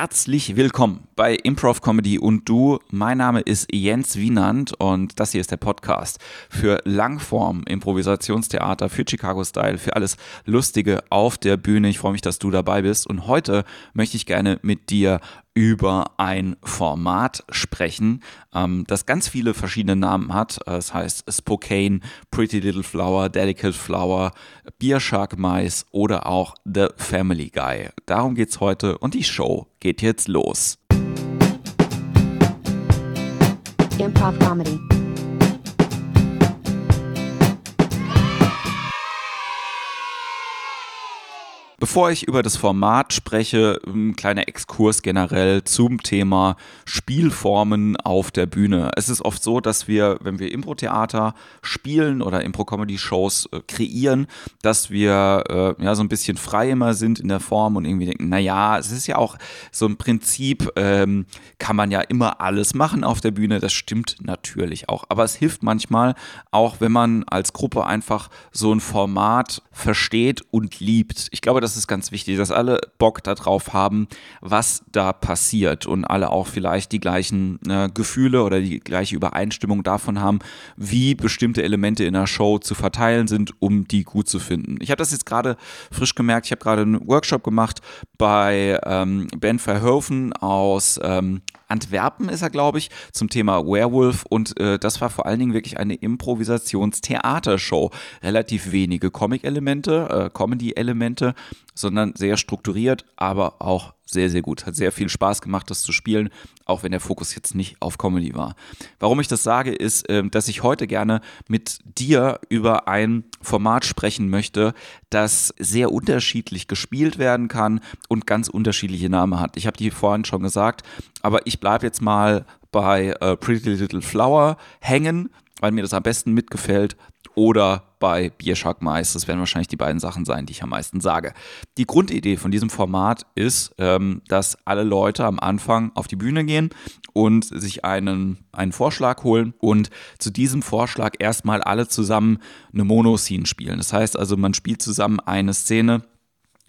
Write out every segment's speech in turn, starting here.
Herzlich willkommen bei Improv Comedy und du. Mein Name ist Jens Wienand und das hier ist der Podcast für Langform Improvisationstheater, für Chicago Style, für alles Lustige auf der Bühne. Ich freue mich, dass du dabei bist und heute möchte ich gerne mit dir über ein Format sprechen, ähm, das ganz viele verschiedene Namen hat. Es heißt Spokane, Pretty Little Flower, Delicate Flower, Beer Shark Mice oder auch The Family Guy. Darum geht's heute und die Show geht jetzt los. Improv Comedy. Bevor ich über das Format spreche, ein kleiner Exkurs generell zum Thema Spielformen auf der Bühne. Es ist oft so, dass wir, wenn wir Impro-Theater spielen oder Impro-Comedy-Shows äh, kreieren, dass wir äh, ja so ein bisschen frei immer sind in der Form und irgendwie denken, naja, es ist ja auch so ein Prinzip, ähm, kann man ja immer alles machen auf der Bühne. Das stimmt natürlich auch. Aber es hilft manchmal auch, wenn man als Gruppe einfach so ein Format versteht und liebt. Ich glaube, das ist ganz wichtig, dass alle Bock darauf haben, was da passiert und alle auch vielleicht die gleichen äh, Gefühle oder die gleiche Übereinstimmung davon haben, wie bestimmte Elemente in der Show zu verteilen sind, um die gut zu finden. Ich habe das jetzt gerade frisch gemerkt. Ich habe gerade einen Workshop gemacht bei ähm, Ben Verhoeven aus ähm, Antwerpen ist er, glaube ich, zum Thema Werewolf und äh, das war vor allen Dingen wirklich eine Improvisationstheatershow. Relativ wenige Comic-Elemente, äh, Comedy-Elemente, sondern sehr strukturiert, aber auch sehr, sehr gut. Hat sehr viel Spaß gemacht, das zu spielen, auch wenn der Fokus jetzt nicht auf Comedy war. Warum ich das sage, ist, ähm, dass ich heute gerne mit dir über ein Format sprechen möchte, das sehr unterschiedlich gespielt werden kann und ganz unterschiedliche Namen hat. Ich habe die vorhin schon gesagt, aber ich bleibe jetzt mal bei äh, Pretty Little Flower hängen, weil mir das am besten mitgefällt oder bei Biershark Mais. Das werden wahrscheinlich die beiden Sachen sein, die ich am meisten sage. Die Grundidee von diesem Format ist, ähm, dass alle Leute am Anfang auf die Bühne gehen und sich einen, einen Vorschlag holen und zu diesem Vorschlag erstmal alle zusammen eine Monoscene spielen. Das heißt also, man spielt zusammen eine Szene,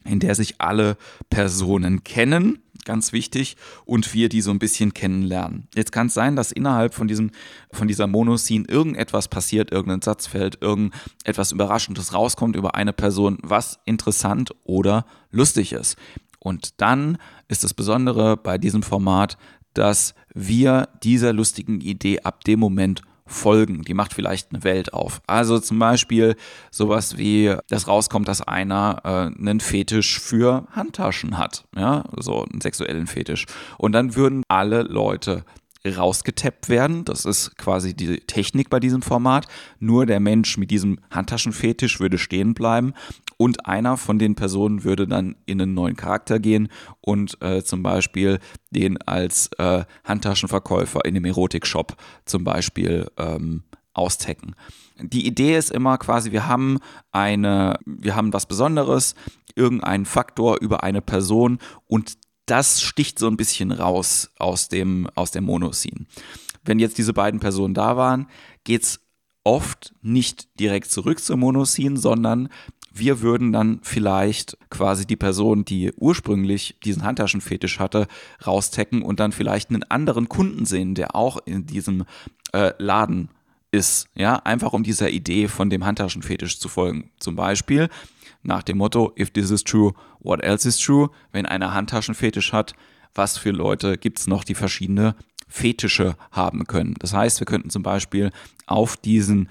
in der sich alle Personen kennen ganz wichtig, und wir die so ein bisschen kennenlernen. Jetzt kann es sein, dass innerhalb von, diesem, von dieser Monoscene irgendetwas passiert, irgendein Satz fällt, irgendetwas Überraschendes rauskommt über eine Person, was interessant oder lustig ist. Und dann ist das Besondere bei diesem Format, dass wir dieser lustigen Idee ab dem Moment folgen. Die macht vielleicht eine Welt auf. Also zum Beispiel sowas wie, dass rauskommt, dass einer äh, einen Fetisch für Handtaschen hat. Ja, so einen sexuellen Fetisch. Und dann würden alle Leute rausgetappt werden. Das ist quasi die Technik bei diesem Format. Nur der Mensch mit diesem Handtaschenfetisch würde stehen bleiben und einer von den Personen würde dann in einen neuen Charakter gehen und äh, zum Beispiel den als äh, Handtaschenverkäufer in einem Erotikshop zum Beispiel ähm, austecken. Die Idee ist immer quasi, wir haben eine, wir haben was Besonderes, irgendeinen Faktor über eine Person und das sticht so ein bisschen raus aus dem, aus der Monoscene. Wenn jetzt diese beiden Personen da waren, geht es oft nicht direkt zurück zur Monoscene, sondern wir würden dann vielleicht quasi die Person, die ursprünglich diesen Handtaschenfetisch hatte, raustecken und dann vielleicht einen anderen Kunden sehen, der auch in diesem äh, Laden ist. Ja, einfach um dieser Idee von dem Handtaschenfetisch zu folgen. Zum Beispiel nach dem Motto, if this is true, what else is true? Wenn einer Handtaschenfetisch hat, was für Leute gibt es noch, die verschiedene Fetische haben können? Das heißt, wir könnten zum Beispiel auf diesen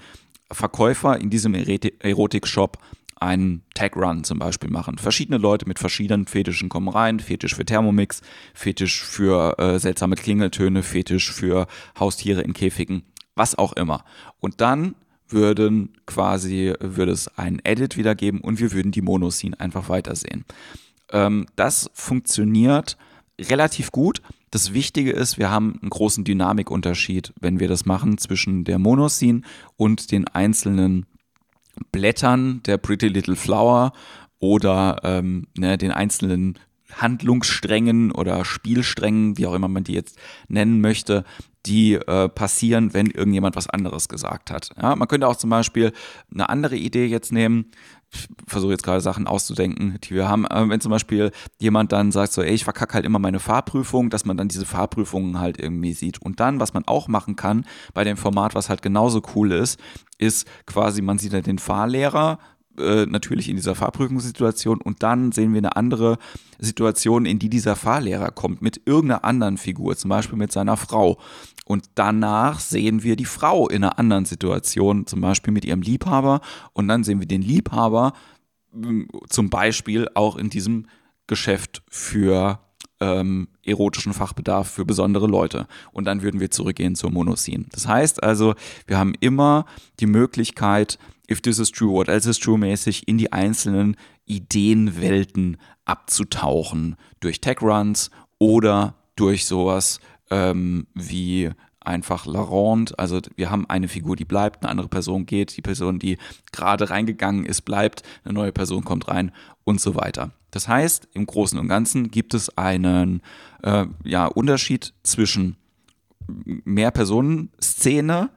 Verkäufer in diesem Erotik-Shop einen Tag-Run zum Beispiel machen. Verschiedene Leute mit verschiedenen Fetischen kommen rein. Fetisch für Thermomix, Fetisch für äh, seltsame Klingeltöne, Fetisch für Haustiere in Käfigen, was auch immer. Und dann würden quasi, würde es einen Edit wiedergeben und wir würden die Monoscene einfach weitersehen. Ähm, das funktioniert relativ gut. Das Wichtige ist, wir haben einen großen Dynamikunterschied, wenn wir das machen zwischen der Monoscene und den einzelnen Blättern der Pretty Little Flower oder ähm, ne, den einzelnen Handlungssträngen oder Spielsträngen, wie auch immer man die jetzt nennen möchte, die äh, passieren, wenn irgendjemand was anderes gesagt hat. Ja, man könnte auch zum Beispiel eine andere Idee jetzt nehmen. ich versuche jetzt gerade Sachen auszudenken, die wir haben. Wenn zum Beispiel jemand dann sagt so, ey, ich verkacke halt immer meine Fahrprüfung, dass man dann diese Fahrprüfungen halt irgendwie sieht. Und dann, was man auch machen kann bei dem Format, was halt genauso cool ist, ist quasi, man sieht halt den Fahrlehrer, äh, natürlich in dieser Fahrprüfungssituation und dann sehen wir eine andere Situation, in die dieser Fahrlehrer kommt mit irgendeiner anderen Figur, zum Beispiel mit seiner Frau. Und danach sehen wir die Frau in einer anderen Situation, zum Beispiel mit ihrem Liebhaber. Und dann sehen wir den Liebhaber mm, zum Beispiel auch in diesem Geschäft für ähm, erotischen Fachbedarf für besondere Leute. Und dann würden wir zurückgehen zur Monosin. Das heißt also, wir haben immer die Möglichkeit, if this is true, what else is true mäßig in die einzelnen Ideenwelten abzutauchen. Durch Tech-Runs oder durch sowas ähm, wie einfach Laurent. Also wir haben eine Figur, die bleibt, eine andere Person geht, die Person, die gerade reingegangen ist, bleibt, eine neue Person kommt rein und so weiter. Das heißt, im Großen und Ganzen gibt es einen äh, ja, Unterschied zwischen Mehrpersonen-Szene,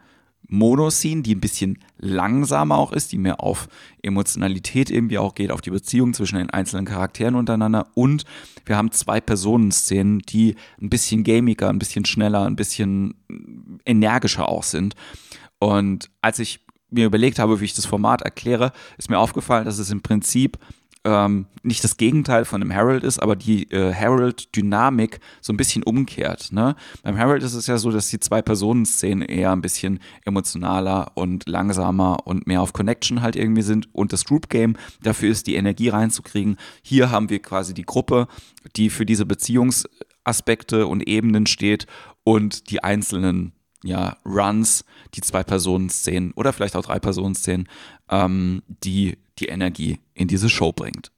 Monoscene, die ein bisschen langsamer auch ist, die mehr auf Emotionalität irgendwie auch geht, auf die Beziehung zwischen den einzelnen Charakteren untereinander. Und wir haben zwei Personenszenen, die ein bisschen gamiger, ein bisschen schneller, ein bisschen energischer auch sind. Und als ich mir überlegt habe, wie ich das Format erkläre, ist mir aufgefallen, dass es im Prinzip ähm, nicht das Gegenteil von einem Herald ist, aber die äh, Herald-Dynamik so ein bisschen umkehrt. Ne? Beim Herald ist es ja so, dass die Zwei-Personen-Szenen eher ein bisschen emotionaler und langsamer und mehr auf Connection halt irgendwie sind. Und das Group-Game, dafür ist die Energie reinzukriegen. Hier haben wir quasi die Gruppe, die für diese Beziehungsaspekte und Ebenen steht und die einzelnen ja, Runs, die Zwei-Personen-Szenen oder vielleicht auch Drei-Personen-Szenen, ähm, die die Energie in diese Show bringt.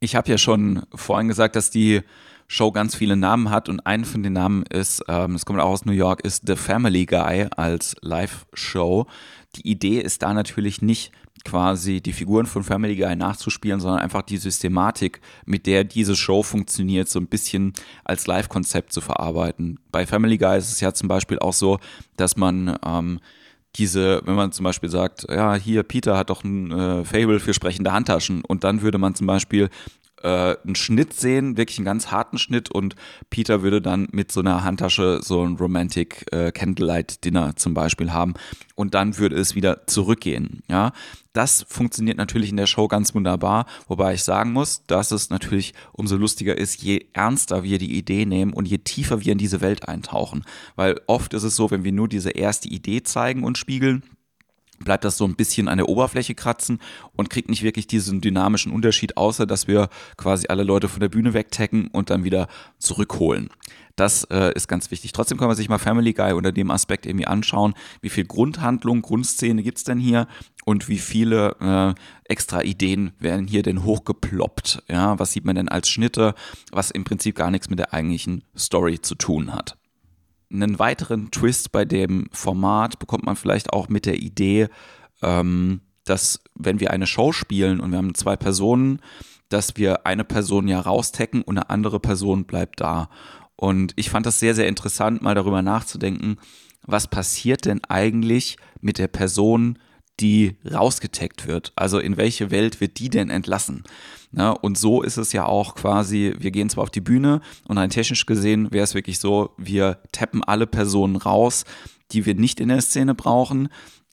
Ich habe ja schon vorhin gesagt, dass die Show ganz viele Namen hat und einen von den Namen ist, ähm, es kommt auch aus New York, ist The Family Guy als Live-Show. Die Idee ist da natürlich nicht quasi die Figuren von Family Guy nachzuspielen, sondern einfach die Systematik, mit der diese Show funktioniert, so ein bisschen als Live-Konzept zu verarbeiten. Bei Family Guy ist es ja zum Beispiel auch so, dass man ähm, diese, wenn man zum Beispiel sagt, ja, hier, Peter hat doch ein äh, Fable für sprechende Handtaschen und dann würde man zum Beispiel äh, einen Schnitt sehen, wirklich einen ganz harten Schnitt und Peter würde dann mit so einer Handtasche so ein Romantic äh, Candlelight Dinner zum Beispiel haben und dann würde es wieder zurückgehen, ja. Das funktioniert natürlich in der Show ganz wunderbar, wobei ich sagen muss, dass es natürlich umso lustiger ist, je ernster wir die Idee nehmen und je tiefer wir in diese Welt eintauchen. Weil oft ist es so, wenn wir nur diese erste Idee zeigen und spiegeln, bleibt das so ein bisschen an der Oberfläche kratzen und kriegt nicht wirklich diesen dynamischen Unterschied, außer dass wir quasi alle Leute von der Bühne wegtacken und dann wieder zurückholen. Das äh, ist ganz wichtig. Trotzdem kann man sich mal Family Guy unter dem Aspekt irgendwie anschauen, wie viel Grundhandlung, Grundszene gibt's denn hier und wie viele äh, extra Ideen werden hier denn hochgeploppt. Ja, was sieht man denn als Schnitte, was im Prinzip gar nichts mit der eigentlichen Story zu tun hat einen weiteren Twist bei dem Format bekommt man vielleicht auch mit der Idee, ähm, dass wenn wir eine Show spielen und wir haben zwei Personen, dass wir eine Person ja raustecken und eine andere Person bleibt da. Und ich fand das sehr, sehr interessant, mal darüber nachzudenken, was passiert denn eigentlich mit der Person, die rausgetaggt wird? Also in welche Welt wird die denn entlassen? Na, und so ist es ja auch quasi, wir gehen zwar auf die Bühne und rein technisch gesehen wäre es wirklich so, wir tappen alle Personen raus, die wir nicht in der Szene brauchen.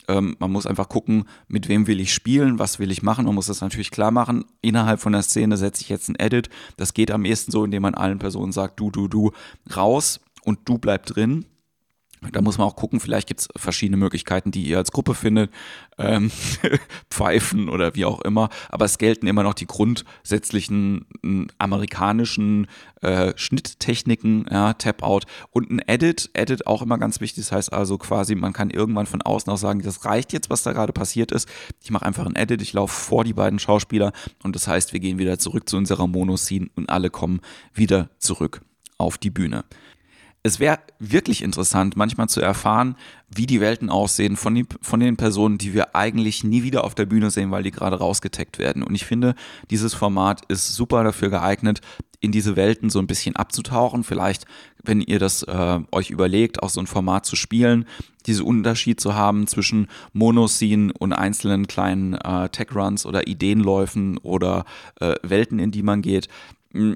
Ähm, man muss einfach gucken, mit wem will ich spielen, was will ich machen. Man muss das natürlich klar machen. Innerhalb von der Szene setze ich jetzt ein Edit. Das geht am ehesten so, indem man allen Personen sagt, du, du, du, raus und du bleib drin. Da muss man auch gucken, vielleicht gibt es verschiedene Möglichkeiten, die ihr als Gruppe findet, ähm, Pfeifen oder wie auch immer. Aber es gelten immer noch die grundsätzlichen amerikanischen äh, Schnitttechniken, ja, Tap-Out und ein Edit. Edit auch immer ganz wichtig. Das heißt also quasi, man kann irgendwann von außen auch sagen, das reicht jetzt, was da gerade passiert ist. Ich mache einfach ein Edit, ich laufe vor die beiden Schauspieler und das heißt, wir gehen wieder zurück zu unserer Monoscene und alle kommen wieder zurück auf die Bühne. Es wäre wirklich interessant, manchmal zu erfahren, wie die Welten aussehen von, die, von den Personen, die wir eigentlich nie wieder auf der Bühne sehen, weil die gerade rausgetaggt werden. Und ich finde, dieses Format ist super dafür geeignet, in diese Welten so ein bisschen abzutauchen. Vielleicht, wenn ihr das äh, euch überlegt, auch so ein Format zu spielen, diesen Unterschied zu haben zwischen Monoscene und einzelnen kleinen äh, Tech-Runs oder Ideenläufen oder äh, Welten, in die man geht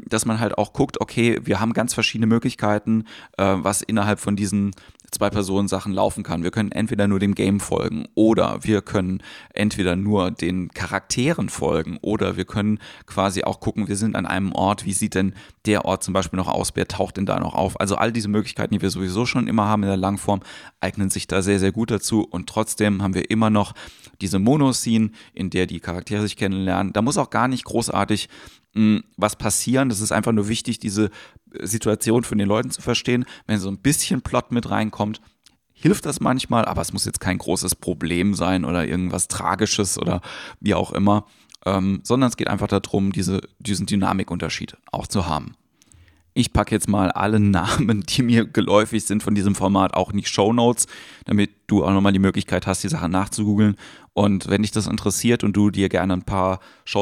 dass man halt auch guckt, okay, wir haben ganz verschiedene Möglichkeiten, äh, was innerhalb von diesen zwei Personen Sachen laufen kann. Wir können entweder nur dem Game folgen oder wir können entweder nur den Charakteren folgen oder wir können quasi auch gucken, wir sind an einem Ort, wie sieht denn der Ort zum Beispiel noch aus, wer taucht denn da noch auf? Also all diese Möglichkeiten, die wir sowieso schon immer haben in der Langform, eignen sich da sehr, sehr gut dazu und trotzdem haben wir immer noch diese Monoscene, in der die Charaktere sich kennenlernen. Da muss auch gar nicht großartig was passieren. Das ist einfach nur wichtig, diese äh, Situation von den Leuten zu verstehen. Wenn so ein bisschen Plot mit reinkommt, hilft das manchmal, aber es muss jetzt kein großes Problem sein oder irgendwas Tragisches oder wie auch immer, ähm, sondern es geht einfach darum, diese, diesen Dynamikunterschied auch zu haben. Ich packe jetzt mal alle Namen, die mir geläufig sind von diesem Format, auch in die Show Notes, damit du auch nochmal die Möglichkeit hast, die Sachen nachzugoogeln. Und wenn dich das interessiert und du dir gerne ein paar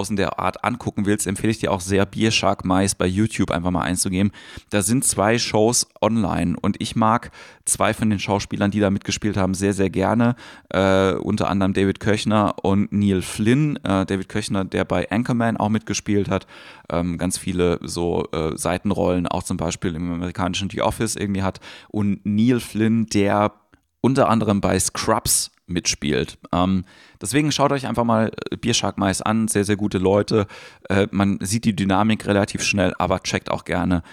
in der Art angucken willst, empfehle ich dir auch sehr Biershark Mais bei YouTube einfach mal einzugeben. Da sind zwei Shows online und ich mag zwei von den Schauspielern, die da mitgespielt haben, sehr, sehr gerne. Äh, unter anderem David Köchner und Neil Flynn. Äh, David Köchner, der bei Anchorman auch mitgespielt hat. Ähm, ganz viele so äh, Seitenrollen, auch zum Beispiel im amerikanischen The Office irgendwie hat. Und Neil Flynn, der unter anderem bei Scrubs mitspielt. Ähm, deswegen schaut euch einfach mal äh, Biershark Mais an, sehr, sehr gute Leute. Äh, man sieht die Dynamik relativ schnell, aber checkt auch gerne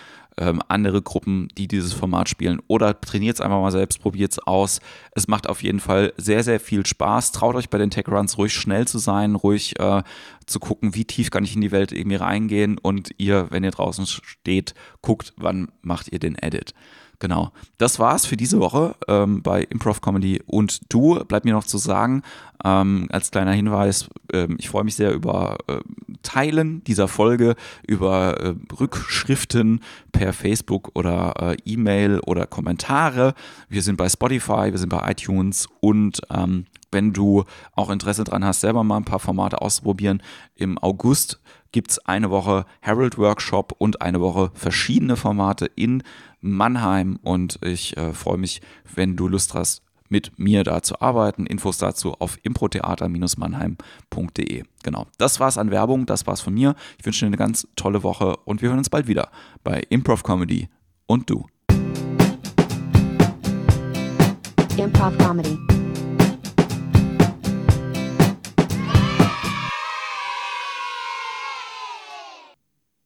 ähm, andere Gruppen, die dieses Format spielen. Oder trainiert es einfach mal selbst, probiert es aus. Es macht auf jeden Fall sehr, sehr viel Spaß. Traut euch bei den Tech Runs ruhig schnell zu sein, ruhig äh, zu gucken, wie tief kann ich in die Welt irgendwie reingehen. Und ihr, wenn ihr draußen steht, guckt, wann macht ihr den Edit. Genau. Das war's für diese Woche ähm, bei Improv Comedy und du. Bleibt mir noch zu sagen, ähm, als kleiner Hinweis, ähm, ich freue mich sehr über äh, Teilen dieser Folge, über äh, Rückschriften per Facebook oder äh, E-Mail oder Kommentare. Wir sind bei Spotify, wir sind bei iTunes und ähm, wenn du auch Interesse dran hast, selber mal ein paar Formate auszuprobieren, im August gibt es eine Woche Herald Workshop und eine Woche verschiedene Formate in Mannheim. Und ich äh, freue mich, wenn du Lust hast, mit mir da zu arbeiten. Infos dazu auf improtheater-mannheim.de. Genau, das war's an Werbung, das war's von mir. Ich wünsche dir eine ganz tolle Woche und wir hören uns bald wieder bei Improv Comedy und du. Improv Comedy.